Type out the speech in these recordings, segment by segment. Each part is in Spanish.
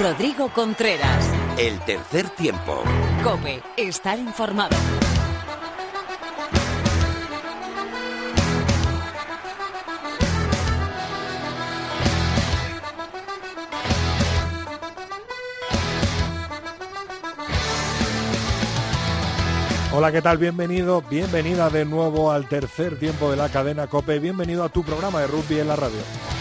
Rodrigo Contreras. El tercer tiempo. Cope, estar informado. Hola, ¿qué tal? Bienvenido, bienvenida de nuevo al tercer tiempo de la cadena Cope. Bienvenido a tu programa de rugby en la radio.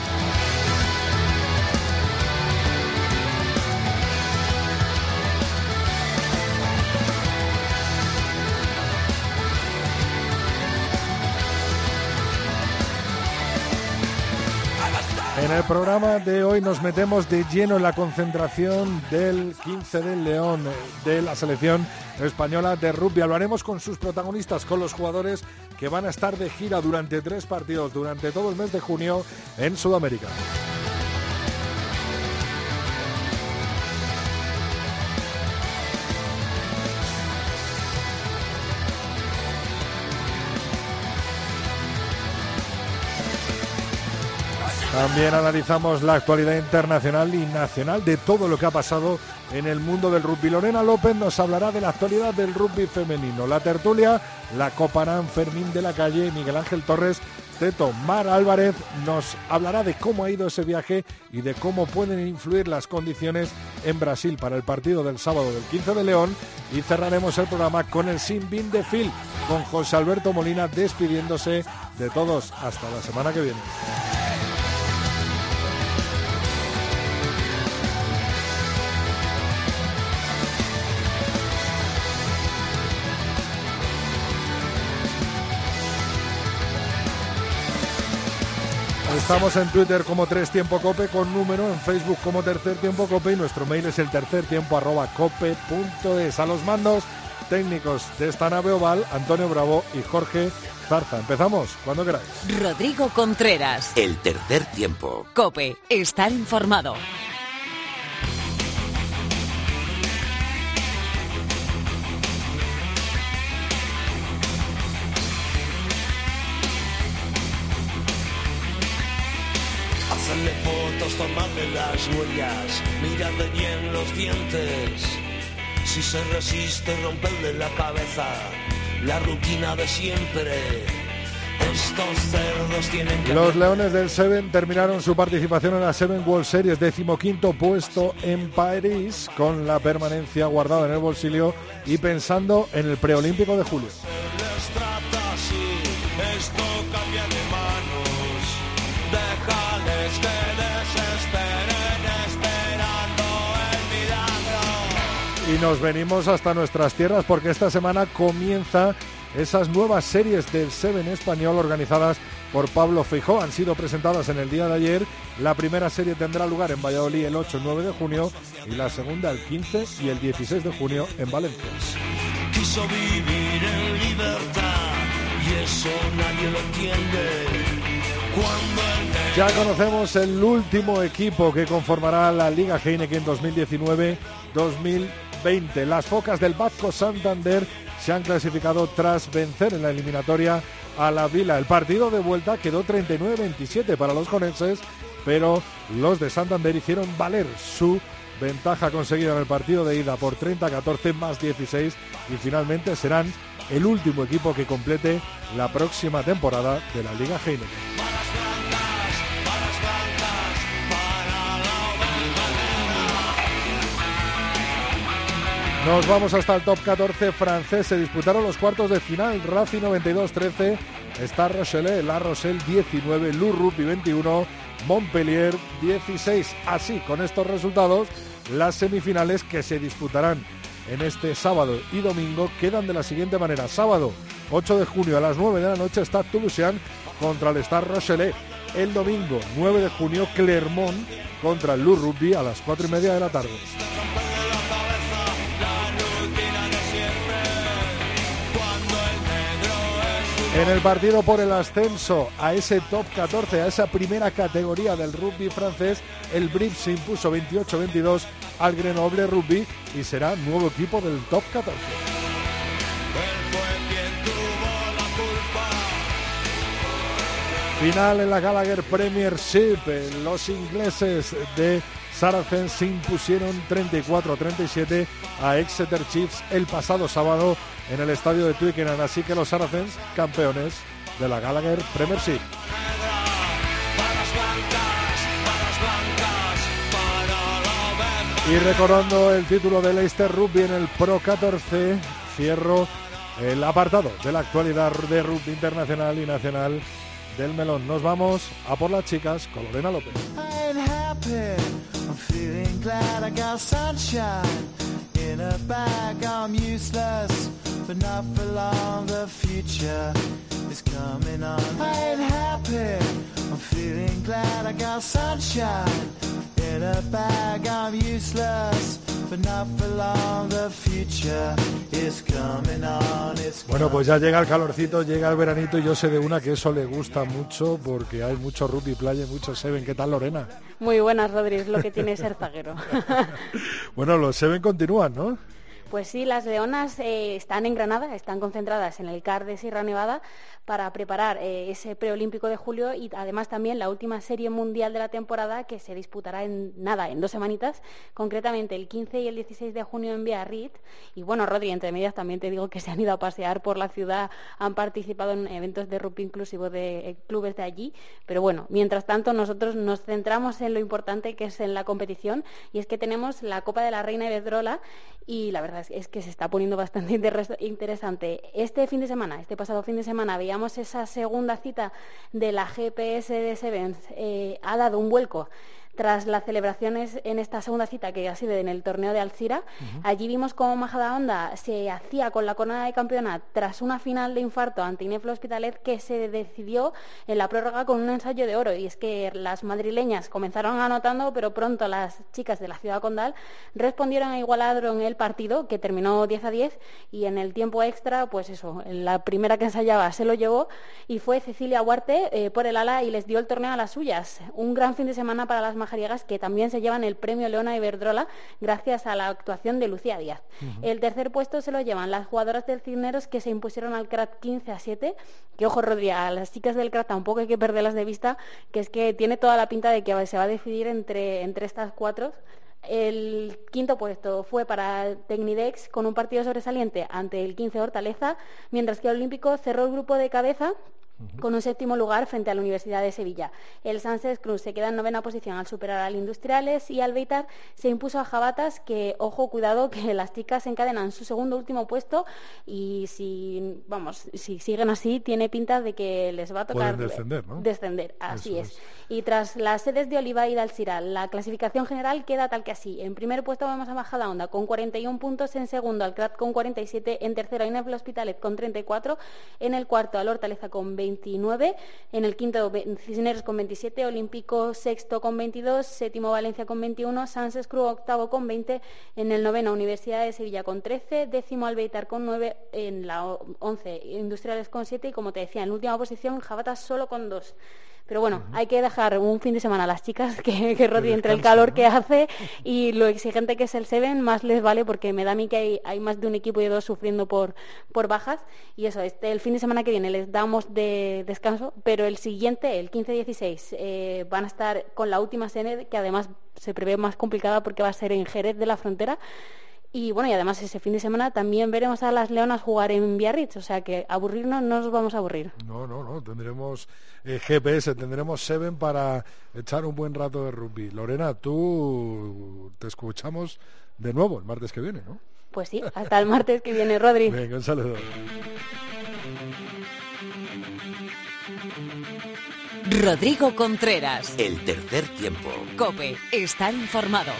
El programa de hoy nos metemos de lleno en la concentración del 15 del León de la selección española de rugby. Hablaremos con sus protagonistas, con los jugadores que van a estar de gira durante tres partidos durante todo el mes de junio en Sudamérica. También analizamos la actualidad internacional y nacional de todo lo que ha pasado en el mundo del rugby. Lorena López nos hablará de la actualidad del rugby femenino. La tertulia la coparán Fermín de la Calle, Miguel Ángel Torres, Teto Mar Álvarez nos hablará de cómo ha ido ese viaje y de cómo pueden influir las condiciones en Brasil para el partido del sábado del 15 de León. Y cerraremos el programa con el Sin Bin de Phil, con José Alberto Molina despidiéndose de todos hasta la semana que viene. Estamos en Twitter como Tres Tiempo Cope con número, en Facebook como Tercer Tiempo Cope y nuestro mail es el tercer tiempo arroba cope.es. A los mandos técnicos de esta nave oval, Antonio Bravo y Jorge Zarza. Empezamos cuando queráis. Rodrigo Contreras. El tercer tiempo. Cope, estar informado. Fotos, tomarle las huellas, mirarle bien los dientes. Si se resiste, romperle la cabeza, la rutina de siempre. Estos cerdos tienen que... Los Leones del Seven terminaron su participación en la Seven World Series, decimoquinto puesto en París, con la permanencia guardada en el bolsillo y pensando en el preolímpico de julio. esto cambia de Y nos venimos hasta nuestras tierras porque esta semana comienza esas nuevas series del Seven español organizadas por Pablo Feijó. Han sido presentadas en el día de ayer. La primera serie tendrá lugar en Valladolid el 8 y 9 de junio y la segunda el 15 y el 16 de junio en Valencia. Quiso vivir en libertad y eso nadie lo entiende. Ya conocemos el último equipo que conformará la Liga Heineken 2019-2020. Las focas del Vasco Santander se han clasificado tras vencer en la eliminatoria a la Vila. El partido de vuelta quedó 39-27 para los conenses, pero los de Santander hicieron valer su ventaja conseguida en el partido de ida por 30-14 más 16 y finalmente serán el último equipo que complete la próxima temporada de la Liga Heineken. Nos vamos hasta el top 14 francés. Se disputaron los cuartos de final. Rafi 92-13, Star Rochelle, La Rochelle 19, Lou Rugby 21, Montpellier 16. Así, con estos resultados, las semifinales que se disputarán en este sábado y domingo quedan de la siguiente manera. Sábado 8 de junio a las 9 de la noche está Toulousain contra el Star Rochelle. El domingo 9 de junio Clermont contra el Lou Rugby a las 4 y media de la tarde. En el partido por el ascenso a ese top 14, a esa primera categoría del rugby francés, el Brip se impuso 28-22 al Grenoble Rugby y será nuevo equipo del top 14. Final en la Gallagher Premiership. Los ingleses de Saracens se impusieron 34-37 a Exeter Chiefs el pasado sábado en el estadio de Twickenham. Así que los Saracens, campeones de la Gallagher Premiership. Y recordando el título de Leicester Rugby en el Pro 14, cierro el apartado de la actualidad de rugby internacional y nacional del melón. Nos vamos a por las chicas con Lorena López. Bueno, pues ya llega el calorcito, llega el veranito y yo sé de una que eso le gusta mucho porque hay mucho rugby playa y mucho seven. ¿Qué tal, Lorena? Muy buenas, Rodríguez, lo que tiene ser zaguero. bueno, los seven continúan, ¿no? Pues sí, las leonas eh, están en Granada, están concentradas en el CAR de Sierra Nevada para preparar eh, ese preolímpico de julio y además también la última serie mundial de la temporada que se disputará en nada, en dos semanitas, concretamente el 15 y el 16 de junio en Biarritz. Y bueno, Rodri, entre medias también te digo que se han ido a pasear por la ciudad, han participado en eventos de rugby inclusivo de eh, clubes de allí. Pero bueno, mientras tanto nosotros nos centramos en lo importante que es en la competición y es que tenemos la Copa de la Reina Iberdrola y la verdad es que se está poniendo bastante interesante. Este fin de semana, este pasado fin de semana, había esa segunda cita de la GPS de Sevens eh, ha dado un vuelco tras las celebraciones en esta segunda cita que ha sido en el torneo de Alcira. Allí vimos cómo Majadahonda se hacía con la corona de campeona tras una final de infarto ante Ineflo Hospitalet que se decidió en la prórroga con un ensayo de oro. Y es que las madrileñas comenzaron anotando, pero pronto las chicas de la ciudad condal respondieron a igualar en el partido que terminó 10 a 10 y en el tiempo extra, pues eso, la primera que ensayaba se lo llevó y fue Cecilia Huarte eh, por el ala y les dio el torneo a las suyas. Un gran fin de semana para las majariegas que también se llevan el premio Leona Iberdrola gracias a la actuación de Lucía Díaz. El tercer puesto se lo llevan las jugadoras del Cisneros que se impusieron al CRAT 15 a 7, que ojo Rodríguez, a las chicas del CRAT tampoco hay que perderlas de vista, que es que tiene toda la pinta de que se va a decidir entre, entre estas cuatro. El quinto puesto fue para Tecnidex con un partido sobresaliente ante el 15 Hortaleza, mientras que el Olímpico cerró el grupo de cabeza con un séptimo lugar frente a la Universidad de Sevilla. El Sánchez Cruz se queda en novena posición al superar al Industriales y al Beitar se impuso a Jabatas que, ojo, cuidado, que las chicas encadenan su segundo último puesto y si, vamos, si siguen así, tiene pinta de que les va a tocar descender, ¿no? descender, así es. Y tras las sedes de Oliva y de Alcira, la clasificación general queda tal que así. En primer puesto vamos a Bajada Onda con 41 puntos, en segundo al CRAT con 47, en tercero Inefl Hospitalet con 34, en el cuarto al Hortaleza con 20 29, en el quinto Cisneros con 27, Olímpico sexto con 22, séptimo Valencia con 21, Sánchez Cruz octavo con 20, en el noveno Universidad de Sevilla con 13, décimo Albeitar con 9, en la 11 Industriales con 7 y como te decía, en última posición Jabata solo con 2. Pero bueno, hay que dejar un fin de semana a las chicas que, que entre el calor que hace y lo exigente que es el Seven, más les vale porque me da a mí que hay, más de un equipo y dos sufriendo por, por bajas. Y eso, este, el fin de semana que viene les damos de descanso, pero el siguiente, el 15-16, eh, van a estar con la última sede, que además se prevé más complicada porque va a ser en Jerez de la Frontera. Y bueno, y además ese fin de semana también veremos a las Leonas jugar en Biarritz, o sea que aburrirnos no nos vamos a aburrir. No, no, no, tendremos eh, GPS, tendremos Seven para echar un buen rato de rugby. Lorena, tú te escuchamos de nuevo el martes que viene, ¿no? Pues sí, hasta el martes que viene, Rodri. Venga, un saludo. Rodrigo Contreras. El tercer tiempo. Cope, estar informado.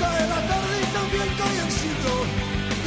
Cae la tarde y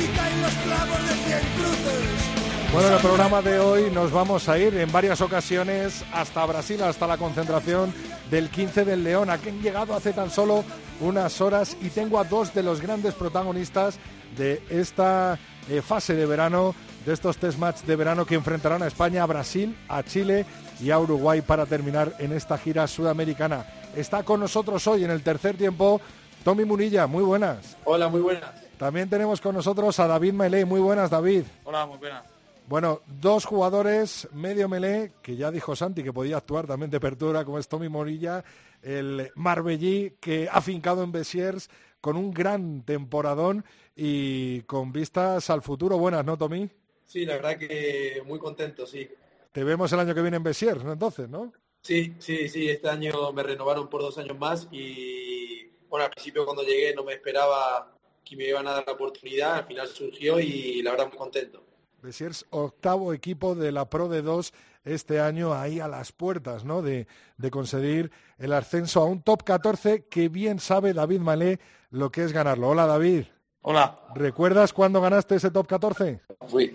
y caen los clavos de cien cruces. Bueno, en el programa de hoy nos vamos a ir en varias ocasiones hasta Brasil, hasta la concentración del 15 del León, a que han llegado hace tan solo unas horas y tengo a dos de los grandes protagonistas de esta eh, fase de verano de estos test match de verano que enfrentarán a España, a Brasil, a Chile y a Uruguay para terminar en esta gira sudamericana. Está con nosotros hoy en el tercer tiempo Tommy Munilla, muy buenas. Hola, muy buenas. También tenemos con nosotros a David Melé, muy buenas David. Hola, muy buenas. Bueno, dos jugadores medio melé, que ya dijo Santi que podía actuar también de apertura, como es Tommy Morilla, el Marbellí, que ha fincado en Besiers con un gran temporadón y con vistas al futuro buenas, ¿no, Tommy? Sí, la verdad que muy contento, sí. Te vemos el año que viene en Besiers, ¿no? Entonces, ¿no? Sí, sí, sí, este año me renovaron por dos años más y, bueno, al principio cuando llegué no me esperaba que me iban a dar la oportunidad, al final surgió y la verdad muy contento. Besiers, octavo equipo de la Pro de 2 este año ahí a las puertas ¿no? de, de, conseguir el ascenso a un top 14 que bien sabe David Malé lo que es ganarlo. Hola David. Hola. ¿Recuerdas cuándo ganaste ese top 14?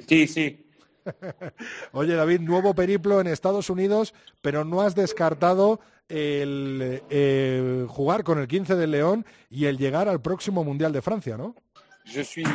Sí, sí. Oye David, nuevo periplo en Estados Unidos, pero no has descartado el eh, jugar con el 15 de León y el llegar al próximo Mundial de Francia, ¿no? Je suis.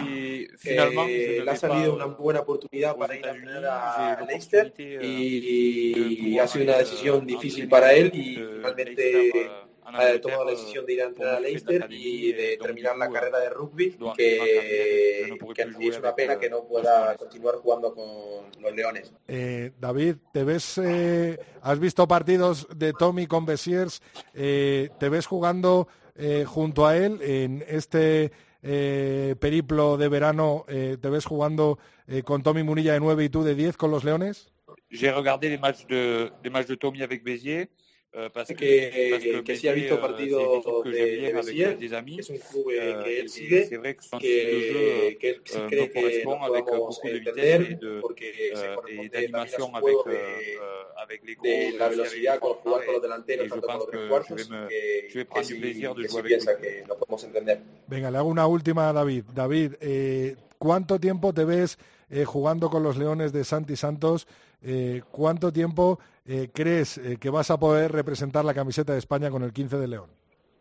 Eh, le ha salido una buena oportunidad para ir a entrenar a Leicester y, y ha sido una decisión difícil para él y finalmente ha tomado la decisión de ir a entrenar a Leicester y de terminar la carrera de rugby que, que es una pena que no pueda continuar jugando con los Leones. Eh, David, ¿te ves, eh, has visto partidos de Tommy con Besiers, eh, te ves jugando eh, junto a él en este eh, periplo de verano, eh, ¿te ves jugando eh, con Tommy Munilla de 9 y tú de 10 con los Leones? J'ai regardé les matchs de, les matchs de Tommy avec Béziers. Euh, parce que, que, parce que, que sí ha visto partidos de, de Béziers, que es un club euh, que él sigue, que, que, que él sí euh, cree que lo podemos entender, de, porque se corresponde también a su juego de, de la velocidad con jugar con los delanteros, tanto con los tres cuartos, que, que, sí, que sí piensa que lo podemos entender. Venga, le hago una última a David. David, eh, ¿cuánto tiempo te ves eh, jugando con los Leones de Santi Santos? Eh, ¿Cuánto tiempo eh, crees eh, que vas a poder representar la camiseta de España con el 15 de León?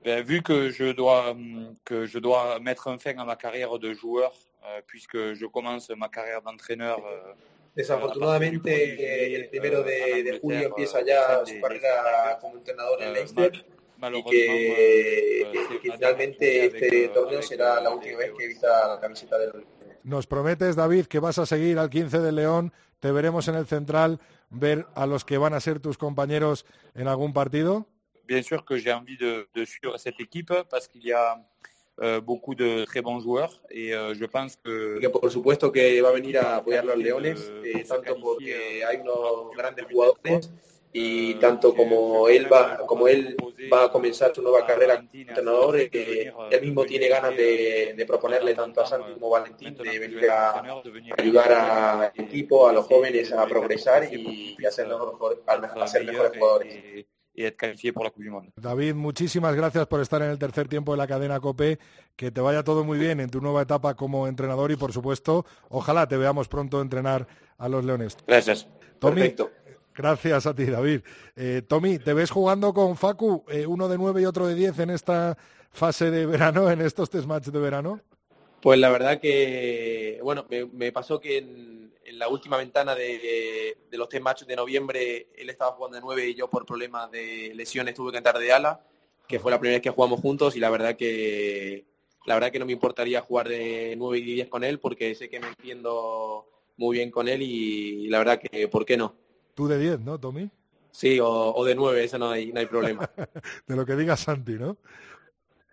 Ben, vu que je dois que je dois mettre un fin à ma carrière de joueur, euh, puisque je commence ma carrière d'entraîneur. Euh, Desafortunadamente, el primero de, de julio empieza ya su carrera como entrenador en Leicester y que, que finalmente este torneo será la última vez que vista la camiseta del Nos prometes, David, que vas a seguir al 15 de León, te veremos en el central, ver a los que van a ser tus compañeros en algún partido. Bien sûr que j'ai envie de, de suivre cette équipe parce qu'il y a euh, beaucoup de très bons joueurs et euh, je pense que... que por supuesto que va a venir a apoyar a los Leones, eh, tanto porque hay unos grandes jugadores y tanto como él va como él va a comenzar su nueva carrera como entrenador eh, él mismo tiene ganas de, de, proponerle tanto a Santi como a Valentín de venir a ayudar al equipo a los jóvenes a progresar y, y a ser mejor, a ser mejores jugadores y por la. David, muchísimas gracias por estar en el tercer tiempo de la cadena COPE. Que te vaya todo muy bien en tu nueva etapa como entrenador y, por supuesto, ojalá te veamos pronto entrenar a los Leones. Gracias. Tommy, Perfecto. Gracias a ti, David. Eh, Tommy, ¿te ves jugando con Facu, eh, uno de nueve y otro de diez en esta fase de verano, en estos test match de verano? Pues la verdad que, bueno, me, pasó que en, la última ventana de, los test match de noviembre él estaba jugando de nueve y yo por problemas de lesiones tuve que entrar de ala, que fue la primera vez que jugamos juntos y la verdad que la verdad que no me importaría jugar de nueve y diez con él porque sé que me entiendo muy bien con él y la verdad que, ¿por qué no? Tú de 10, ¿no, Tommy? Sí, o, o de 9, eso no hay, no hay problema. de lo que diga Santi, ¿no?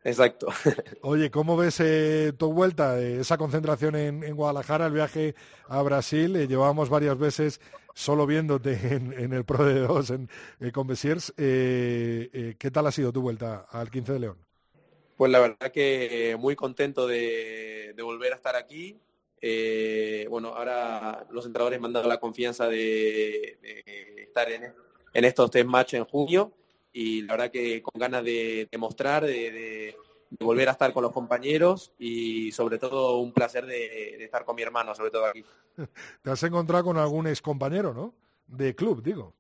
Exacto. Oye, ¿cómo ves eh, tu vuelta, eh, esa concentración en, en, Guadalajara, el viaje a Brasil? Eh, llevábamos varias veces solo viéndote en, en el Pro de 2 en, eh, con Besiers. ¿Qué tal ha sido tu vuelta al 15 de León? Pues la verdad que muy contento de, de volver a estar aquí. Eh, bueno, ahora los entrenadores me han dado la confianza de, de estar en, en, estos tres matches en junio y la verdad que con ganas de, de mostrar, de, de, volver a estar con los compañeros y sobre todo un placer de, estar con mi hermano, sobre todo aquí. Te has encontrado con algún ex compañero, ¿no? De club, digo.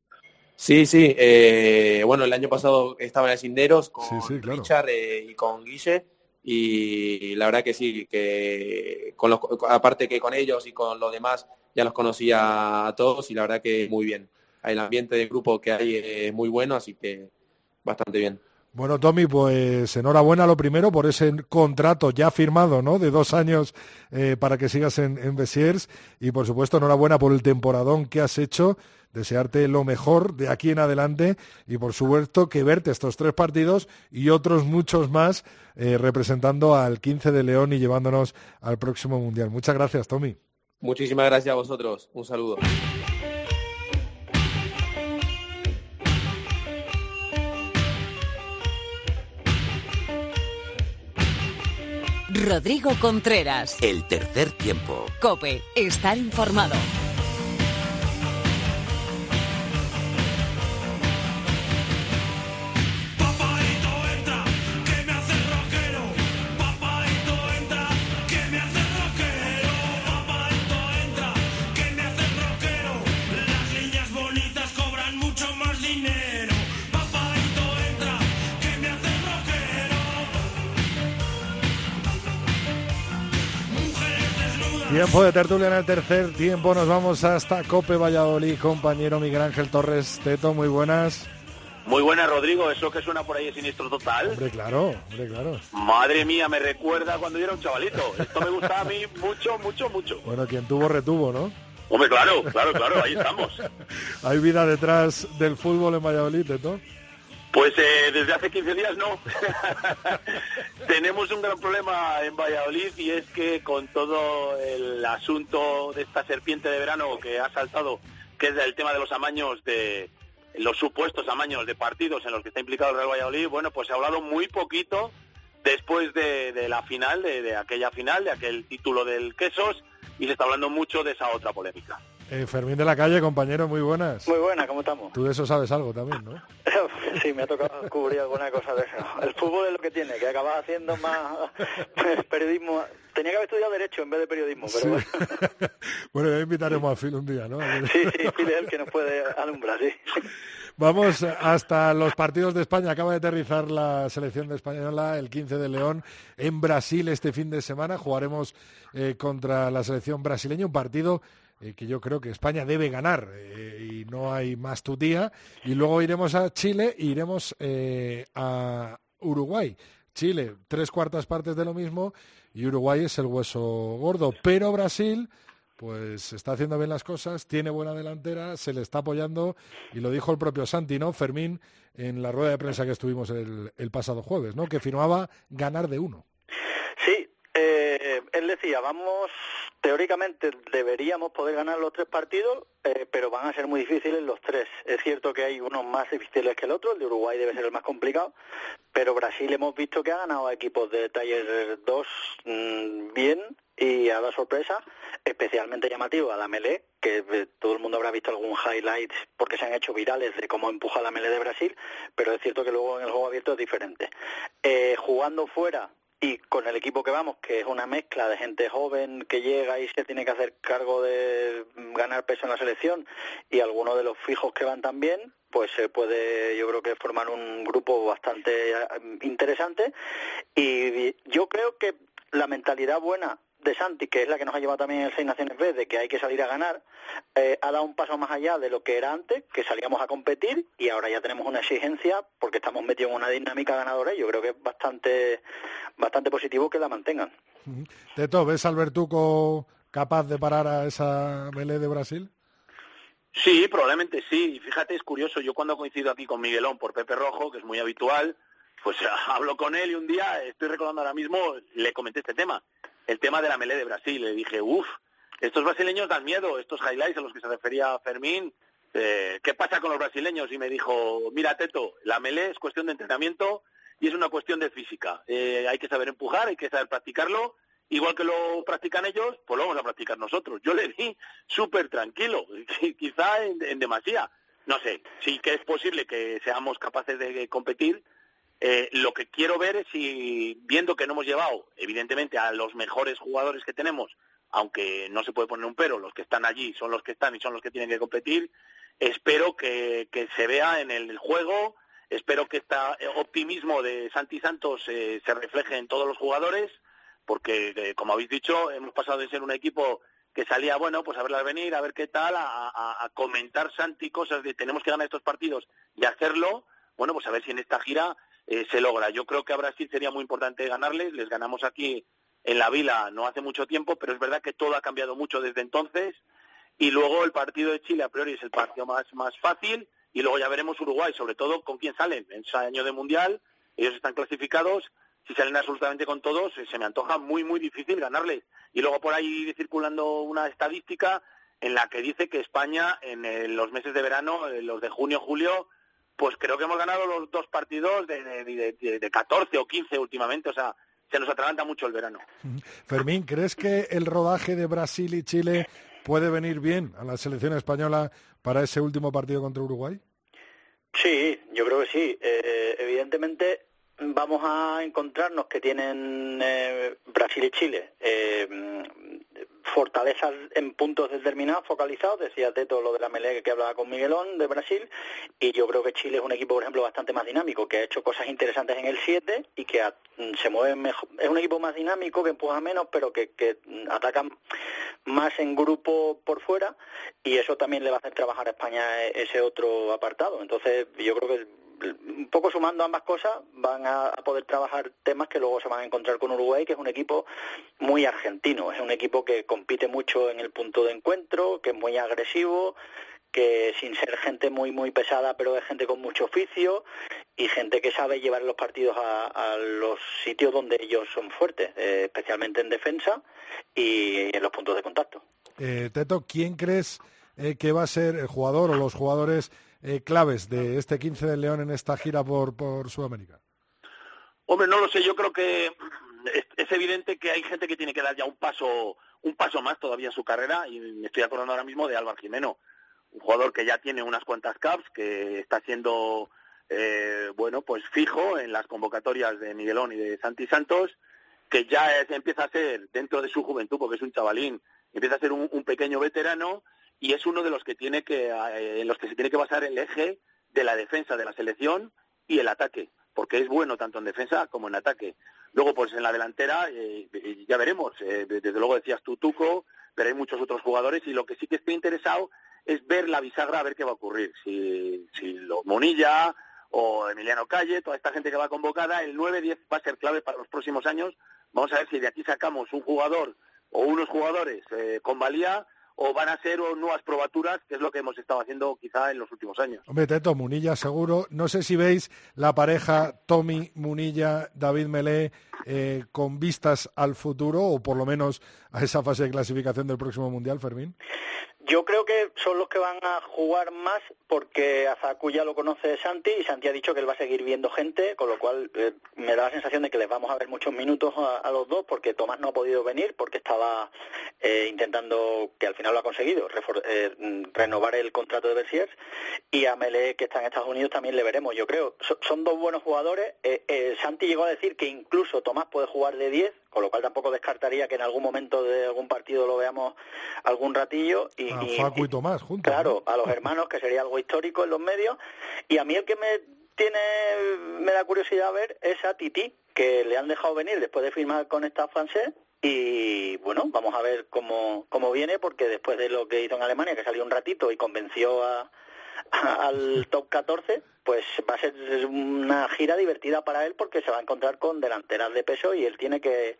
Sí, sí. Eh, bueno, el año pasado estaba en el Cinderos con sí, sí, claro. Richard eh, y con Guille y la verdad que sí, que con los, aparte que con ellos y con los demás ya los conocía a todos y la verdad que muy bien. El ambiente del grupo que hay es muy bueno, así que bastante bien. Bueno, Tommy, pues enhorabuena lo primero por ese contrato ya firmado, ¿no? De dos años eh, para que sigas en, en Besiers y por supuesto enhorabuena por el temporadón que has hecho. Desearte lo mejor de aquí en adelante y por supuesto que verte estos tres partidos y otros muchos más eh, representando al 15 de León y llevándonos al próximo Mundial. Muchas gracias, Tommy. Muchísimas gracias a vosotros. Un saludo. Rodrigo Contreras. El tercer tiempo. Cope, estar informado. Tiempo de tertulia en el tercer tiempo. Nos vamos hasta Cope Valladolid, compañero Miguel Ángel Torres Teto. Muy buenas. Muy buenas, Rodrigo. Eso que suena por ahí es siniestro total. Hombre, claro, hombre, claro. Madre mía, me recuerda cuando yo era un chavalito. Esto me gustaba a mí mucho, mucho, mucho. Bueno, quien tuvo, retuvo, ¿no? Hombre, claro, claro, claro, ahí estamos. Hay vida detrás del fútbol en Valladolid, Teto. Pues eh, desde hace 15 días no. Tenemos un gran problema en Valladolid y es que con todo el asunto de esta serpiente de verano que ha saltado, que es el tema de los amaños de los supuestos amaños de partidos en los que está implicado el Real Valladolid, bueno, pues se ha hablado muy poquito después de, la final, de, de aquella final, de aquel título del Quesos, y se está hablando mucho de esa otra polémica. Eh, Fermín de la calle, compañero, muy buenas. Muy buena, ¿cómo estamos? Tú de eso sabes algo también, ¿no? sí, me ha tocado cubrir alguna cosa de eso. El fútbol es lo que tiene, que acabas haciendo más periodismo. Tenía que haber estudiado Derecho en vez de periodismo, pero bueno. bueno, ya invitaremos a Phil un día, ¿no? sí, sí, Phil es el que nos puede alumbrar, sí. Vamos hasta los partidos de España. Acaba de aterrizar la selección de española el 15 de León en Brasil este fin de semana. Jugaremos eh, contra la selección brasileña, un partido eh, que yo creo que España debe ganar eh, y no hay más tutía. Y luego iremos a Chile e iremos eh, a Uruguay. Chile, tres cuartas partes de lo mismo y Uruguay es el hueso gordo. Pero Brasil, pues está haciendo bien las cosas, tiene buena delantera, se le está apoyando y lo dijo el propio Santi, ¿no? Fermín, en la rueda de prensa que estuvimos el, el pasado jueves, ¿no? Que firmaba ganar de uno. Sí, él decía, vamos, teóricamente deberíamos poder ganar los tres partidos, eh, pero van a ser muy difíciles los tres. Es cierto que hay unos más difíciles que el otro, el de Uruguay debe ser el más complicado, pero Brasil hemos visto que ha ganado a equipos de Taller 2 mm, bien y ha dado sorpresa, especialmente llamativo a la Melé, que eh, todo el mundo habrá visto algún highlight porque se han hecho virales de cómo empuja la Melé de Brasil, pero es cierto que luego en el juego abierto es diferente. Eh, jugando fuera y con el equipo que vamos, que es una mezcla de gente joven que llega y se tiene que hacer cargo de ganar peso en la selección y algunos de los fijos que van también, pues se puede yo creo que formar un grupo bastante eh, interesante. Y yo creo que la mentalidad buena de Santi, que es la que nos ha llevado también el Seis Naciones B, de que hay que salir a ganar, eh, ha dado un paso más allá de lo que era antes, que salíamos a competir y ahora ya tenemos una exigencia porque estamos metidos en una dinámica ganadora y yo creo que es bastante, bastante positivo que la mantengan. Teto, ¿ves al Bertuco capaz de parar a esa melee de Brasil? Sí, probablemente sí. Fíjate, es curioso, yo cuando coincido aquí con Miguelón por Pepe Rojo, que es muy habitual, pues hablo con él y un día, estoy recordando ahora mismo, le comenté este tema el tema de la melé de Brasil. Le dije, uff, estos brasileños dan miedo, estos highlights a los que se refería Fermín, eh, ¿qué pasa con los brasileños? Y me dijo, mira, Teto, la melé es cuestión de entrenamiento y es una cuestión de física. Eh, hay que saber empujar, hay que saber practicarlo. Igual que lo practican ellos, pues lo vamos a practicar nosotros. Yo le di súper tranquilo, quizá en, en demasía. No sé, sí que es posible que seamos capaces de competir, eh, lo que quiero ver es si, viendo que no hemos llevado, evidentemente, a los mejores jugadores que tenemos, aunque no se puede poner un pero, los que están allí son los que están y son los que tienen que competir, espero que, se vea en el juego, espero que este optimismo de Santi Santos eh, se refleje en todos los jugadores, porque, como habéis dicho, hemos pasado de ser un equipo que salía, bueno, pues a verlas venir, a ver qué tal, a, comentar Santi cosas de tenemos que ganar estos partidos y hacerlo, bueno, pues a ver si en esta gira eh, se logra. Yo creo que a Brasil sería muy importante ganarles, les ganamos aquí en la Vila no hace mucho tiempo, pero es verdad que todo ha cambiado mucho desde entonces. Y luego el partido de Chile a priori es el partido más, más fácil. Y luego ya veremos Uruguay, sobre todo con quién salen. En ese año de Mundial, ellos están clasificados. Si salen absolutamente con todos, se me antoja muy, muy difícil ganarles. Y luego por ahí circulando una estadística en la que dice que España en los meses de verano, los de junio, julio, pues creo que hemos ganado los dos partidos de, de, de, 14 o 15 últimamente, o sea, se nos atraganta mucho el verano. Fermín, ¿crees que el rodaje de Brasil y Chile puede venir bien a la selección española para ese último partido contra Uruguay? Sí, yo creo que sí. Eh, evidentemente vamos a encontrarnos que tienen eh, Brasil y Chile eh, fortalezas en puntos determinados, focalizados. Decía Teto lo de la melee que hablaba con Miguelón de Brasil. Y yo creo que Chile es un equipo, por ejemplo, bastante más dinámico, que ha hecho cosas interesantes en el 7 y que se mueve mejor. Es un equipo más dinámico, que empuja menos, pero que, que ataca más en grupo por fuera. Y eso también le va a hacer trabajar a España ese otro apartado. Entonces, yo creo que un poco sumando ambas cosas, van a, poder trabajar temas que luego se van a encontrar con Uruguay, que es un equipo muy argentino, es un equipo que compite mucho en el punto de encuentro, que es muy agresivo, que sin ser gente muy muy pesada, pero es gente con mucho oficio y gente que sabe llevar los partidos a, los sitios donde ellos son fuertes, eh, especialmente en defensa y en los puntos de contacto. Eh, Teto, ¿quién crees eh, que va a ser el jugador o los jugadores eh, claves de este 15 del León en esta gira por, por Sudamérica? Hombre, no lo sé, yo creo que es, evidente que hay gente que tiene que dar ya un paso, un paso más todavía en su carrera y me estoy acordando ahora mismo de Álvaro Jimeno, un jugador que ya tiene unas cuantas caps, que está siendo eh, bueno, pues fijo en las convocatorias de Miguelón y de Santi Santos, que ya empieza a ser dentro de su juventud, porque es un chavalín, empieza a ser un pequeño veterano y es uno de los que tiene que eh, en los que se tiene que basar el eje de la defensa de la selección y el ataque, porque es bueno tanto en defensa como en ataque. Luego, pues en la delantera, eh, eh, ya veremos, desde luego decías tú, Tuco, pero hay muchos otros jugadores y lo que sí que estoy interesado es ver la bisagra, a ver qué va a ocurrir. Si, si lo Monilla o Emiliano Calle, toda esta gente que va convocada, el 9-10 va a ser clave para los próximos años. Vamos a ver si de aquí sacamos un jugador o unos jugadores con valía o van a ser nuevas probaturas, que es lo que hemos estado haciendo quizá en los últimos años. Hombre, Teto, Munilla seguro. No sé si veis la pareja Tommy Munilla, David Melé, eh, con vistas al futuro o por lo menos a esa fase de clasificación del próximo Mundial, Fermín. Yo creo que son los que van a jugar más porque a Zaku ya lo conoce Santi y Santi ha dicho que él va a seguir viendo gente, con lo cual eh, me da la sensación de que les vamos a ver muchos minutos a, los dos porque Tomás no ha podido venir porque estaba eh, intentando, que al final lo ha conseguido, eh, renovar el contrato de Bersiers y a Mele que está en Estados Unidos también le veremos, yo creo. son dos buenos jugadores. Santi llegó a decir que incluso Tomás puede jugar de 10 con lo cual tampoco descartaría que en algún momento de algún partido lo veamos algún ratillo. Y, a Facu y, Tomás juntos. Claro, a los hermanos, que sería algo histórico en los medios. Y a mí el que me tiene me da curiosidad ver es a Titi, que le han dejado venir después de firmar con esta francés y bueno, vamos a ver cómo, cómo viene, porque después de lo que hizo en Alemania, que salió un ratito y convenció a, al top 14, pues va a ser una gira divertida para él porque se va a encontrar con delanteras de peso y él tiene que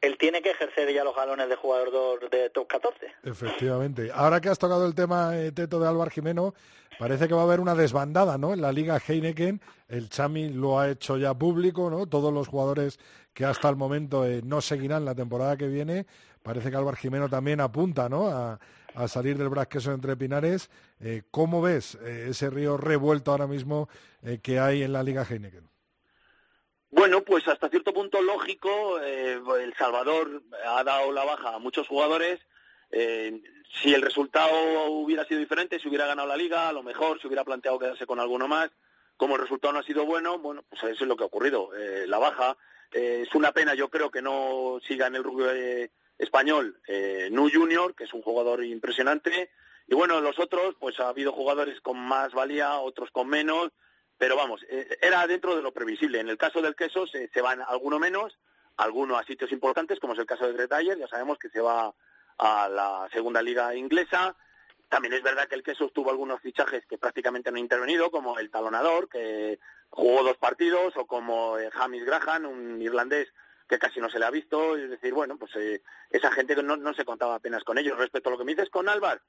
él tiene que ejercer ya los galones de jugador de top 14. Efectivamente. Ahora que has tocado el tema, eh, Teto, de Álvaro Jimeno, parece que va a haber una desbandada, ¿no? En la Liga Heineken, el Chami lo ha hecho ya público, ¿no? Todos los jugadores que hasta el momento eh, no seguirán la temporada que viene, parece que Álvaro Jimeno también apunta, ¿no? A, a salir del Brasqueso entre Pinares. Eh, ¿Cómo ves eh, ese río revuelto ahora mismo eh, que hay en la Liga Heineken? Bueno, pues hasta cierto punto lógico. el Salvador ha dado la baja a muchos jugadores. si el resultado hubiera sido diferente, si hubiera ganado la liga, a lo mejor se hubiera planteado quedarse con alguno más. Como el resultado no ha sido bueno, bueno, pues eso es lo que ha ocurrido. la baja. es una pena, yo creo, que no siga en el rugby español, eh, Nu Junior, que es un jugador impresionante. Y bueno, los otros, pues ha habido jugadores con más valía, otros con menos, pero vamos, eh, era dentro de lo previsible. En el caso del queso se, van alguno menos, algunos a sitios importantes, como es el caso de Gretayer, ya sabemos que se va a la segunda liga inglesa. También es verdad que el queso tuvo algunos fichajes que prácticamente no han intervenido, como el talonador, que jugó dos partidos, o como eh, James Graham, un irlandés que casi no se le ha visto. Es decir, bueno, pues eh, esa gente no, no se contaba apenas con ellos. Respecto a lo que me dices con Álvar,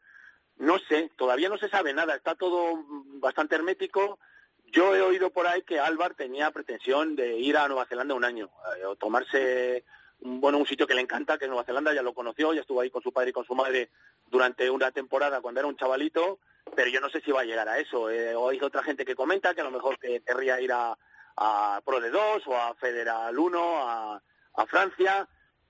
no sé, todavía no se sabe nada, está todo bastante hermético. Yo he oído por ahí que Álvar tenía pretensión de ir a Nueva Zelanda un año, eh, o tomarse bueno, un sitio que le encanta, que es Nueva Zelanda, ya lo conoció, ya estuvo ahí con su padre y con su madre durante una temporada cuando era un chavalito, pero yo no sé si va a llegar a eso. Eh, o hay otra gente que comenta que a lo mejor que querría ir a, Pro de 2 o a Federal 1, a, a Francia,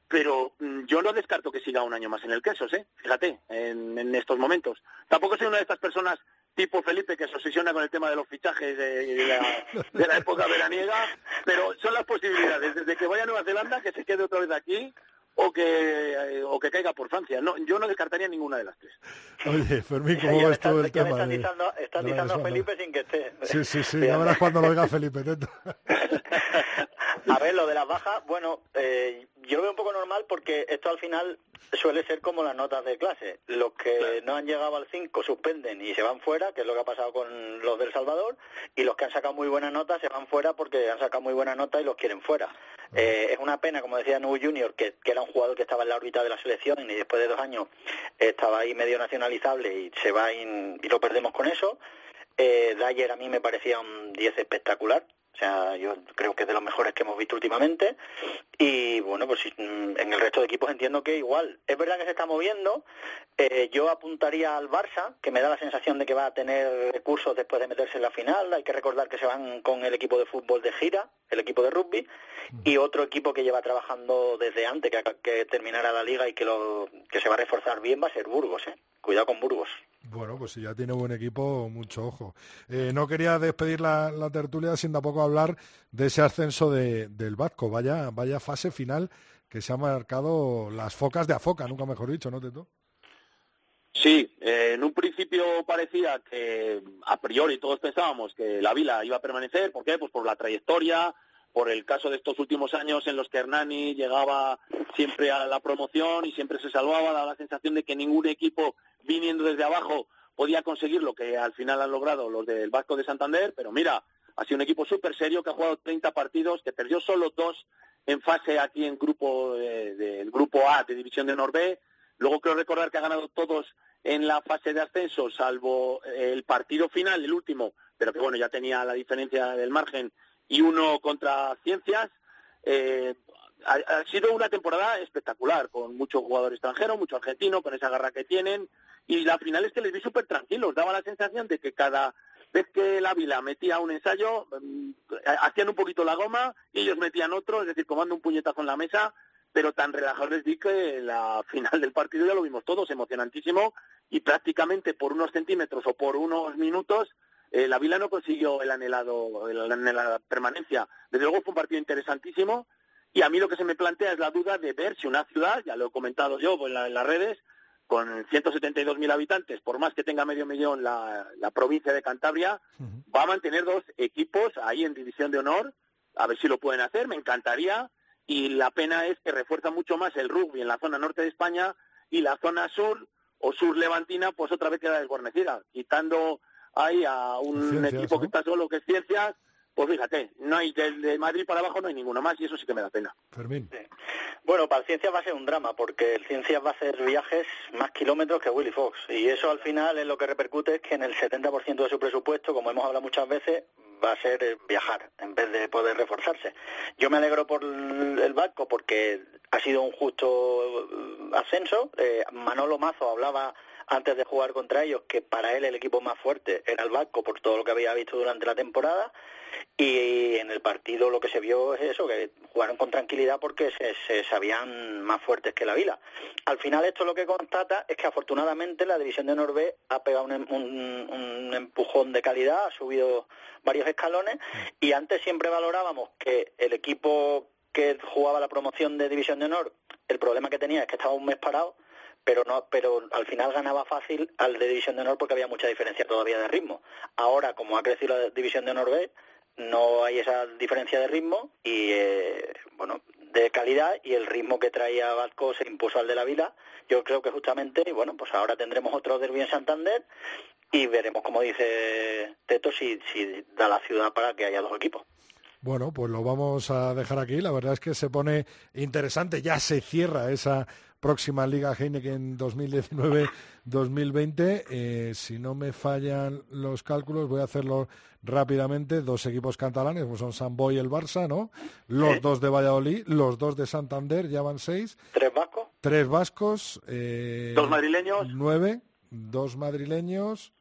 pero mm, yo no descarto que siga un año más en el queso, ¿eh? fíjate, en, en, estos momentos. Tampoco soy una de estas personas tipo Felipe que se obsesiona con el tema de los fichajes de, la, época veraniega, pero son las posibilidades, desde que vaya a Nueva Zelanda, que se quede otra vez aquí, o que eh, o que caiga por Francia. No, yo no descartaría ninguna de las tres. Oye, Fermín, ¿cómo ves todo el tema? Estás diciendo, Felipe sin que esté. Sí, sí, sí, ahora es cuando lo oiga Felipe. A ver, lo de las bajas, bueno, eh, yo lo veo un poco normal porque esto al final suele ser como las notas de clase. Los que no han llegado al 5 suspenden y se van fuera, que es lo que ha pasado con los del Salvador, y los que han sacado muy buenas notas se van fuera porque han sacado muy buenas notas y los quieren fuera. Eh, es una pena, como decía Nubu Junior, que, era un jugador que estaba en la órbita de la selección y después de dos años estaba ahí medio nacionalizable y se va y, lo perdemos con eso. Eh, Dyer a mí me parecía un 10 espectacular, o sea, yo creo que es de los mejores que hemos visto últimamente. Y bueno, pues mm, en el resto de equipos entiendo que igual. Es verdad que se está moviendo. Eh, yo apuntaría al Barça, que me da la sensación de que va a tener recursos después de meterse en la final. Hay que recordar que se van con el equipo de fútbol de gira, el equipo de rugby, y otro equipo que lleva trabajando desde antes que, que terminara la liga y que, lo, que se va a reforzar bien va a ser Burgos. ¿eh? Cuidado con Burgos. Bueno, pues si ya tiene buen equipo, mucho ojo. Eh, no quería despedir la, tertulia sin tampoco hablar de ese ascenso del Vasco. Vaya, vaya fase final que se ha marcado las focas de Afoca, nunca mejor dicho, ¿no, Teto? Sí, eh, en un principio parecía que a priori todos pensábamos que la Vila iba a permanecer. ¿Por qué? Pues por la trayectoria, por el caso de estos últimos años en los que Hernani llegaba siempre a la promoción y siempre se salvaba, daba la sensación de que ningún equipo viniendo desde abajo podía conseguir lo que al final han logrado los del Vasco de Santander, pero mira, ha sido un equipo súper serio que ha jugado 30 partidos, que perdió solo dos en fase aquí en grupo del grupo A de División de Norbe. Luego quiero recordar que ha ganado todos en la fase de ascenso, salvo el partido final, el último, pero que bueno, ya tenía la diferencia del margen y uno contra Ciencias. Eh, ha, sido una temporada espectacular, con mucho jugador extranjero, mucho argentino, con esa garra que tienen. Y la final es que les vi súper tranquilos. Daba la sensación de que cada vez que el Ávila metía un ensayo, mm, hacían un poquito la goma y ellos metían otro, es decir, comando un puñetazo en la mesa, pero tan relajados les vi que la final del partido ya lo vimos todos, emocionantísimo, y prácticamente por unos centímetros o por unos minutos eh, la Vila no consiguió el anhelado, la anhelada permanencia. Desde luego fue un partido interesantísimo y a mí lo que se me plantea es la duda de ver si una ciudad, ya lo he comentado yo en, las redes, con 172.000 habitantes, por más que tenga medio millón la, provincia de Cantabria, va a mantener dos equipos ahí en división de honor, a ver si lo pueden hacer, me encantaría, y la pena es que refuerza mucho más el rugby en la zona norte de España y la zona sur o sur levantina, pues otra vez queda desguarnecida, quitando hay a un equipo que está solo, que es Ciencias, pues fíjate, no hay de Madrid para abajo no hay ninguno más y eso sí que me da pena. Bueno, para el Ciencias va a ser un drama porque el Ciencias va a hacer viajes más kilómetros que Willy Fox y eso al final es lo que repercute es que en el 70% de su presupuesto, como hemos hablado muchas veces, va a ser eh, viajar en vez de poder reforzarse. Yo me alegro por el Vasco porque ha sido un justo eh, ascenso. Eh, Manolo Mazo hablaba antes de jugar contra ellos, que para él el equipo más fuerte era el Vasco por todo lo que había visto durante la temporada. Y en el partido lo que se vio es eso, que jugaron con tranquilidad porque se, sabían más fuertes que la Vila. Al final esto lo que constata es que afortunadamente la división de Norbe ha pegado un, un empujón de calidad, ha subido varios escalones y antes siempre valorábamos que el equipo que jugaba la promoción de división de honor, el problema que tenía es que estaba un mes parado pero no pero al final ganaba fácil al de división de honor porque había mucha diferencia todavía de ritmo. Ahora, como ha crecido la división de honor B, no hay esa diferencia de ritmo y eh, bueno, de calidad y el ritmo que traía Vasco se impuso al de la Vila. Yo creo que justamente, bueno, pues ahora tendremos otro derbi en Santander y veremos, como dice Teto, si, si da la ciudad para que haya dos equipos. Bueno, pues lo vamos a dejar aquí. La verdad es que se pone interesante. Ya se cierra esa próxima Liga Heineken 2019-2020. Eh, si no me fallan los cálculos, voy a hacerlo rápidamente. Dos equipos catalanes, como son San Boy y el Barça, ¿no? Los dos de Valladolid, los dos de Santander, ya van seis. ¿Tres vascos? Tres vascos. Eh, ¿Dos madrileños? Nueve. Dos madrileños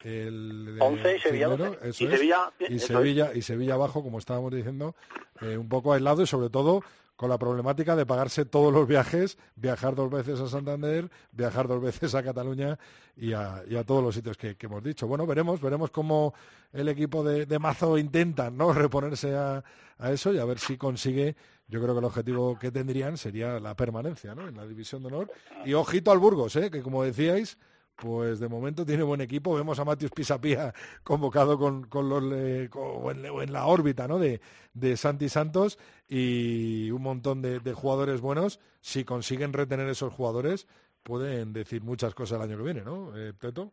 el 11 y Sevilla y Sevilla, y Sevilla y Sevilla abajo como estábamos diciendo eh, un poco aislado y sobre todo con la problemática de pagarse todos los viajes, viajar dos veces a Santander, viajar dos veces a Cataluña y a, todos los sitios que, hemos dicho. Bueno, veremos, veremos cómo el equipo de, Mazo intenta ¿no? reponerse a, eso y a ver si consigue. Yo creo que el objetivo que tendrían sería la permanencia ¿no? en la división de honor. Y ojito al Burgos, ¿eh? que como decíais, pues de momento tiene buen equipo. Vemos a Matius Pisapía convocado con, los, en, la órbita ¿no? de, de Santi Santos y un montón de, jugadores buenos. Si consiguen retener esos jugadores, pueden decir muchas cosas el año que viene, ¿no, eh, Teto?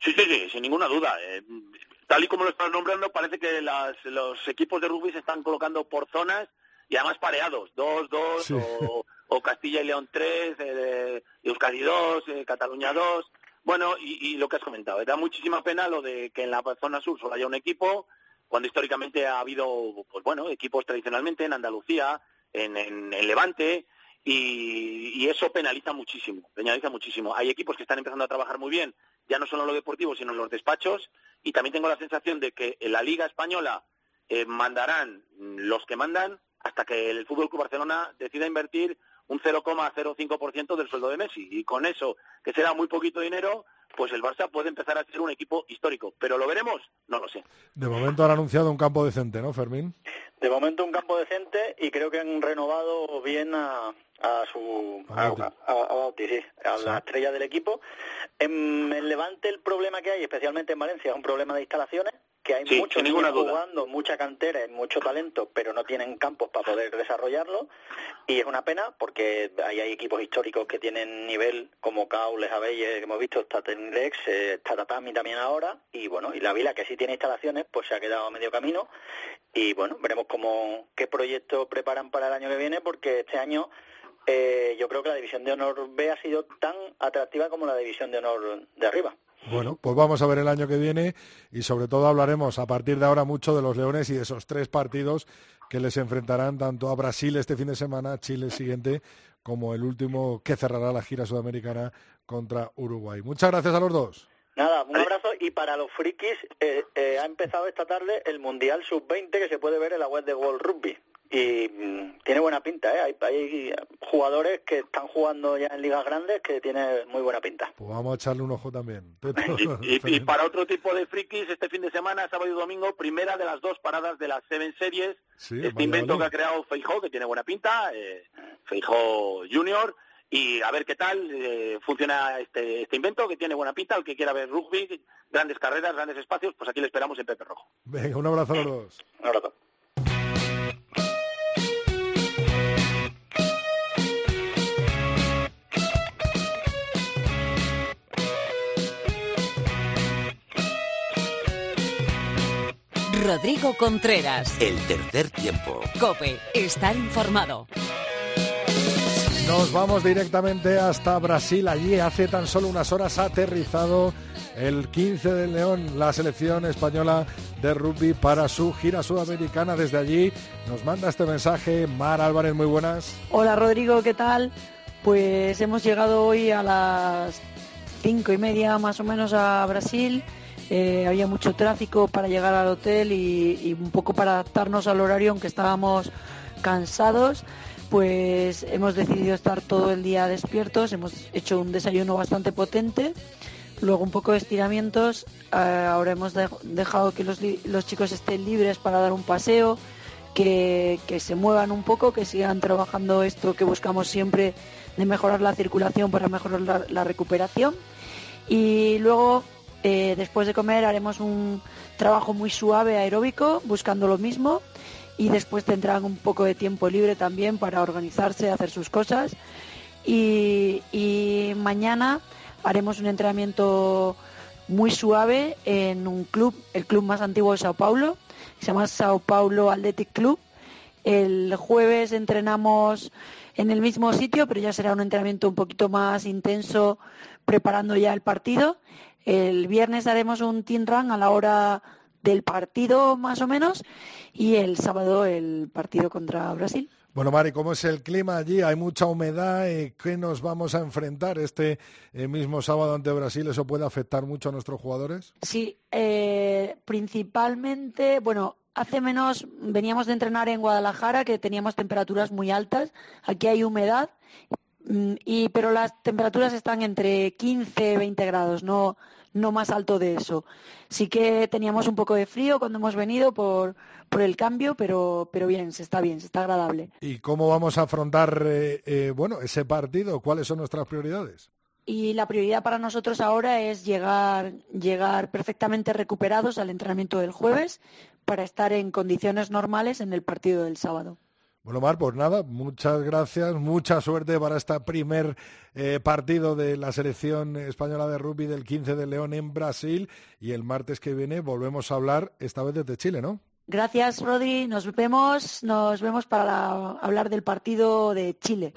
Sí, sí, sí, sin ninguna duda. Eh, tal y como lo estás nombrando, parece que los equipos de rugby se están colocando por zonas y además pareados, dos, dos, o, Castilla y León tres, eh, Euskadi dos, eh, Cataluña dos. Bueno, y, lo que has comentado, da muchísima pena lo de que en la zona sur solo haya un equipo, cuando históricamente ha habido, pues bueno, equipos tradicionalmente en Andalucía, en, en, Levante, y, eso penaliza muchísimo, penaliza muchísimo. Hay equipos que están empezando a trabajar muy bien, ya no solo en lo deportivo, sino en los despachos, y también tengo la sensación de que en la Liga Española eh, mandarán los que mandan hasta que el Fútbol Club Barcelona decida invertir un 0,05% del sueldo de Messi. Y con eso, que será muy poquito dinero, pues el Barça puede empezar a ser un equipo histórico. ¿Pero lo veremos? No lo sé. De momento han anunciado un campo decente, ¿no, Fermín? De momento un campo decente y creo que han renovado bien a, su a, a, la estrella del equipo. En el Levante el problema que hay, especialmente en Valencia, es un problema de instalaciones que hay muchos niños jugando, mucha cantera y mucho talento, pero no tienen campos para poder desarrollarlo. Y es una pena porque ahí hay equipos históricos que tienen nivel, como Caules, Abelle, que hemos visto, está Tenlex, eh, Tatatami también ahora. Y bueno, y la Vila, que sí tiene instalaciones, pues se ha quedado a medio camino. Y bueno, veremos cómo, qué proyectos preparan para el año que viene, porque este año eh, yo creo que la división de honor B ha sido tan atractiva como la división de honor de arriba. Bueno, pues vamos a ver el año que viene y sobre todo hablaremos a partir de ahora mucho de los Leones y de esos tres partidos que les enfrentarán tanto a Brasil este fin de semana, Chile siguiente, como el último que cerrará la gira sudamericana contra Uruguay. Muchas gracias a los dos. Nada, un abrazo y para los frikis eh, eh, ha empezado esta tarde el Mundial Sub-20 que se puede ver en la web de World Rugby y buena pinta, ¿eh? Hay, jugadores que están jugando ya en ligas grandes que tiene muy buena pinta. Pues vamos a echarle un ojo también. y, para otro tipo de frikis, este fin de semana, sábado y domingo, primera de las dos paradas de las Seven Series. este invento que ha creado Feijó, que tiene buena pinta, eh, Feijó Junior. Y a ver qué tal eh, funciona este, este invento, que tiene buena pinta. El que quiera ver rugby, grandes carreras, grandes espacios, pues aquí le esperamos en Pepe Rojo. Venga, un abrazo a los dos. Un abrazo. Rodrigo Contreras. El tercer tiempo. Cope, estar informado. Nos vamos directamente hasta Brasil. Allí hace tan solo unas horas ha aterrizado el 15 del León, la selección española de rugby para su gira sudamericana. Desde allí nos manda este mensaje Mar Álvarez, muy buenas. Hola Rodrigo, ¿qué tal? Pues hemos llegado hoy a las cinco y media más o menos a Brasil eh, había mucho tráfico para llegar al hotel y, un poco para adaptarnos al horario, aunque estábamos cansados, pues hemos decidido estar todo el día despiertos, hemos hecho un desayuno bastante potente, luego un poco de estiramientos, eh, ahora hemos dejado que los, los, chicos estén libres para dar un paseo, que, que se muevan un poco, que sigan trabajando esto que buscamos siempre de mejorar la circulación para mejorar la recuperación. Y luego eh, después de comer haremos un trabajo muy suave aeróbico, buscando lo mismo. y después tendrán un poco de tiempo libre también para organizarse, hacer sus cosas. Y, y mañana haremos un entrenamiento muy suave en un club, el club más antiguo de Sao Paulo, se llama Sao Paulo Athletic Club. El jueves entrenamos en el mismo sitio, pero ya será un entrenamiento un poquito más intenso preparando ya el partido. El viernes haremos un team run a la hora del partido más o menos y el sábado el partido contra Brasil. Bueno, Mari, ¿cómo es el clima allí? Hay mucha humedad. Eh, ¿Qué nos vamos a enfrentar este eh, mismo sábado ante Brasil? ¿Eso puede afectar mucho a nuestros jugadores? Sí, eh, principalmente, bueno, hace menos veníamos de entrenar en Guadalajara que teníamos temperaturas muy altas. Aquí hay humedad, mm, y, pero las temperaturas están entre 15 y 20 grados, no, no más alto de eso. Sí que teníamos un poco de frío cuando hemos venido por, por el cambio, pero, pero bien, se está bien, se está agradable. ¿Y cómo vamos a afrontar eh, eh, bueno, ese partido? ¿Cuáles son nuestras prioridades? Y la prioridad para nosotros ahora es llegar, llegar perfectamente recuperados al entrenamiento del jueves para estar en condiciones normales en el partido del sábado. Bueno, Mar, pues nada, muchas gracias, mucha suerte para este primer eh, partido de la selección española de rugby del 15 de León en Brasil y el martes que viene volvemos a hablar esta vez desde Chile, ¿no? Gracias, Rodri. Nos vemos, nos vemos para hablar del partido de Chile.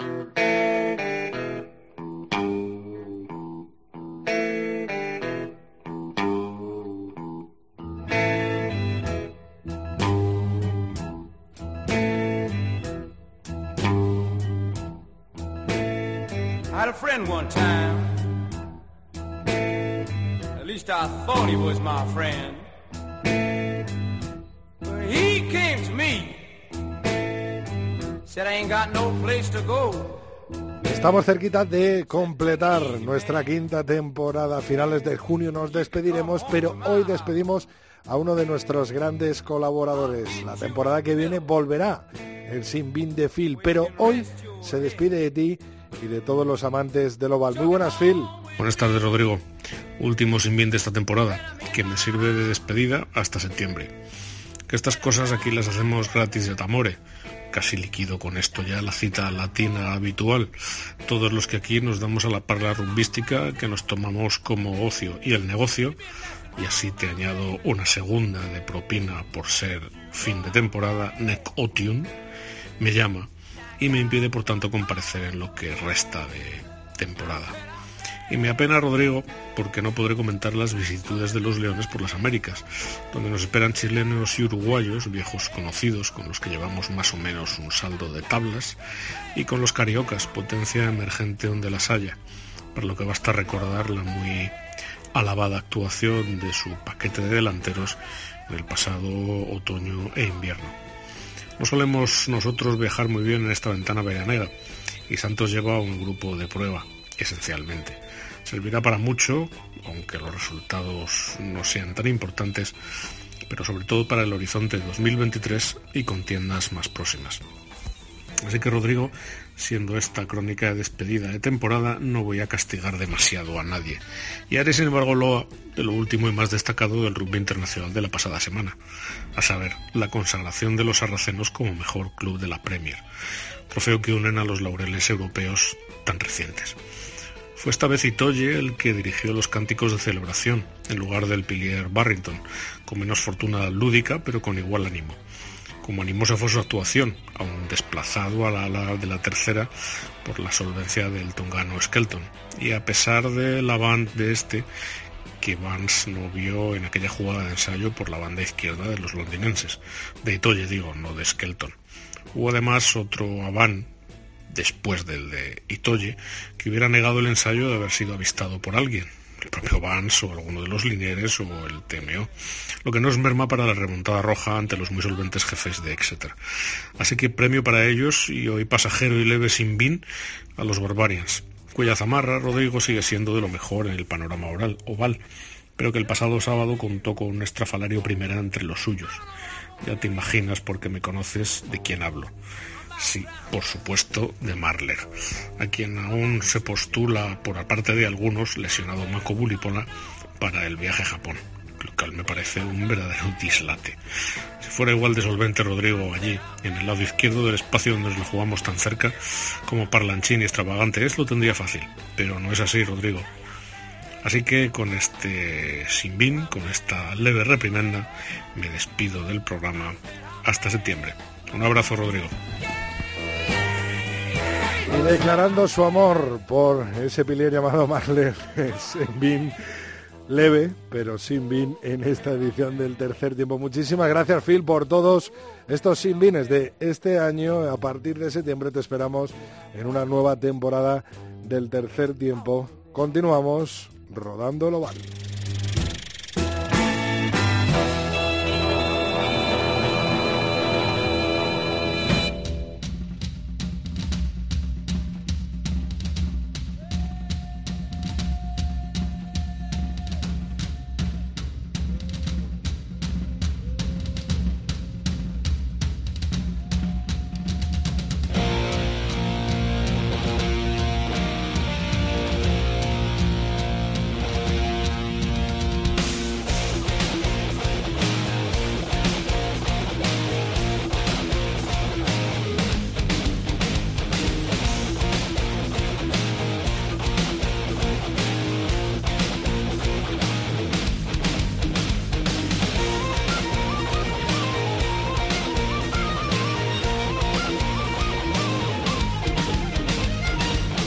Friend one time. At least I thought he was my friend. But he came to me. Said I ain't got no place to go. Estamos cerquita de completar nuestra quinta temporada. A finales de junio nos despediremos, pero hoy despedimos a uno de nuestros grandes colaboradores. La temporada que viene volverá el Sin Bin de Phil, pero hoy se despide de ti y de todos los amantes del oval. Muy buenas, Phil. Buenas tardes, Rodrigo. Último sin bien de esta temporada, que me sirve de despedida hasta septiembre. Que estas cosas aquí las hacemos gratis de tamore. Casi liquido con esto ya la cita latina habitual. Todos los que aquí nos damos a la parla rumbística, que nos tomamos como ocio y el negocio, y así te añado una segunda de propina por ser fin de temporada, Nec Otium, me llama y me impide por tanto comparecer en lo que resta de temporada. Y me apena Rodrigo porque no podré comentar las vicisitudes de los Leones por las Américas, donde nos esperan chilenos y uruguayos, viejos conocidos con los que llevamos más o menos un saldo de tablas, y con los cariocas, potencia emergente donde las haya, para lo que basta recordar la muy alabada actuación de su paquete de delanteros en el pasado otoño e invierno. No solemos nosotros viajar muy bien en esta ventana veranera y Santos lleva un grupo de prueba, esencialmente. Servirá para mucho, aunque los resultados no sean tan importantes, pero sobre todo para el horizonte 2023 y contiendas más próximas. Así que Rodrigo, siendo esta crónica de despedida de temporada, no voy a castigar demasiado a nadie. Y haré sin embargo lo de lo último y más destacado del rugby internacional de la pasada semana, a saber, la consagración de los sarracenos como mejor club de la Premier, trofeo que unen a los laureles europeos tan recientes. Fue esta vez Itoye el que dirigió los cánticos de celebración, en lugar del pilier Barrington, con menos fortuna lúdica pero con igual ánimo como animosa fue su actuación, aún desplazado a la ala de la tercera por la solvencia del tongano Skelton. Y a pesar de la band de este, que Vance no vio en aquella jugada de ensayo por la banda izquierda de los londinenses, de Itoye digo, no de Skelton. Hubo además otro Avan, después del de Itoye, que hubiera negado el ensayo de haber sido avistado por alguien, el propio Vance o alguno de los linieres o el TMO, lo que no es merma para la remontada roja ante los muy solventes jefes de Exeter. Así que premio para ellos y hoy pasajero y leve sin bin a los Barbarians, cuya zamarra Rodrigo sigue siendo de lo mejor en el panorama oral, oval, pero que el pasado sábado contó con un estrafalario primera entre los suyos. Ya te imaginas porque me conoces de quién hablo. Sí, por supuesto, de Marler, a quien aún se postula por aparte de algunos lesionado Mako Bulipola para el viaje a Japón. lo cual me parece un verdadero dislate. Si fuera igual de solvente Rodrigo allí, en el lado izquierdo del espacio donde nos lo jugamos tan cerca, como parlanchín y extravagante es, lo tendría fácil. Pero no es así, Rodrigo. Así que con este sin con esta leve reprimenda, me despido del programa hasta septiembre. Un abrazo, Rodrigo. Declarando su amor por ese pilier llamado Marley Sin leve, pero sin bin en esta edición del tercer tiempo. Muchísimas gracias, Phil, por todos estos sin bines de este año. A partir de septiembre te esperamos en una nueva temporada del tercer tiempo. Continuamos rodando el oval.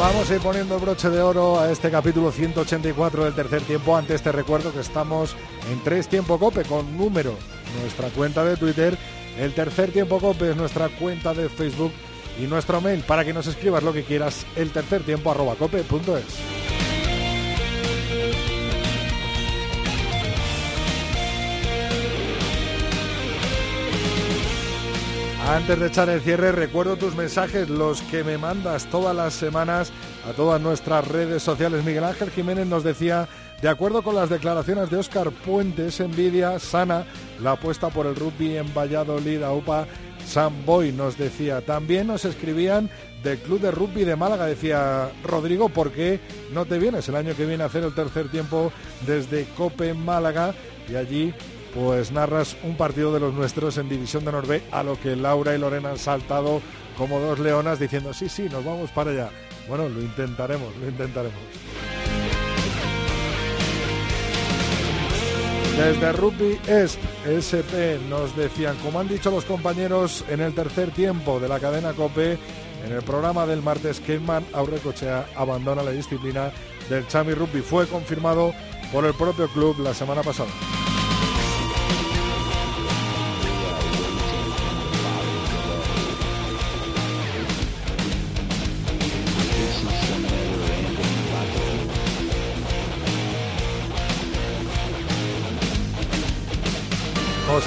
Vamos a ir poniendo broche de oro a este capítulo 184 del tercer tiempo. Antes te recuerdo que estamos en tres tiempo cope con número, nuestra cuenta de Twitter. El tercer tiempo cope es nuestra cuenta de Facebook y nuestro mail para que nos escribas lo que quieras, el tercer tiempo arroba cope.es. Antes de echar el cierre, recuerdo tus mensajes, los que me mandas todas las semanas a todas nuestras redes sociales. Miguel Ángel Jiménez nos decía, de acuerdo con las declaraciones de Óscar Puentes, envidia sana la apuesta por el rugby en Valladolid a UPA Samboy, nos decía. También nos escribían del Club de Rugby de Málaga, decía Rodrigo, ¿por qué no te vienes el año que viene a hacer el tercer tiempo desde Cope Málaga? Y allí pues narras un partido de los nuestros en División de Norbe, a lo que Laura y Lorena han saltado como dos leonas diciendo, sí, sí, nos vamos para allá. Bueno, lo intentaremos, lo intentaremos. Desde Rugby ESP, SP, nos decían, como han dicho los compañeros en el tercer tiempo de la cadena COPE, en el programa del martes, Keyman Aurrecochea abandona la disciplina del Chami Rugby. Fue confirmado por el propio club la semana pasada.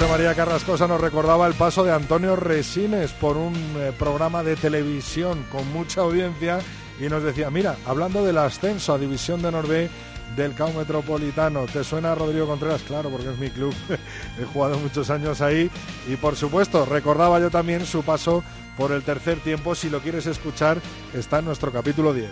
María Carrascosa nos recordaba el paso de Antonio Resines por un eh, programa de televisión con mucha audiencia y nos decía, mira, hablando del ascenso a División de Norbe del CAU Metropolitano, ¿te suena Rodrigo Contreras? Claro, porque es mi club, he jugado muchos años ahí y por supuesto recordaba yo también su paso por el tercer tiempo, si lo quieres escuchar está en nuestro capítulo 10.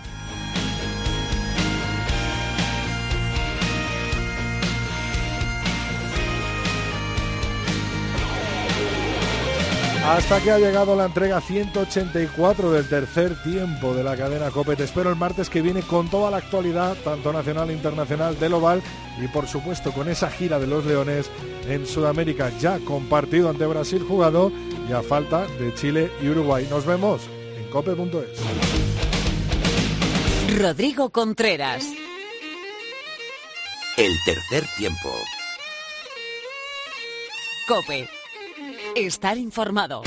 Hasta que ha llegado la entrega 184 del tercer tiempo de la cadena COPE. Te espero el martes que viene con toda la actualidad, tanto nacional e internacional, del Oval y por supuesto con esa gira de los Leones en Sudamérica, ya compartido ante Brasil jugado y a falta de Chile y Uruguay. Nos vemos en cope.es. Rodrigo Contreras. El tercer tiempo. Cope estar informado.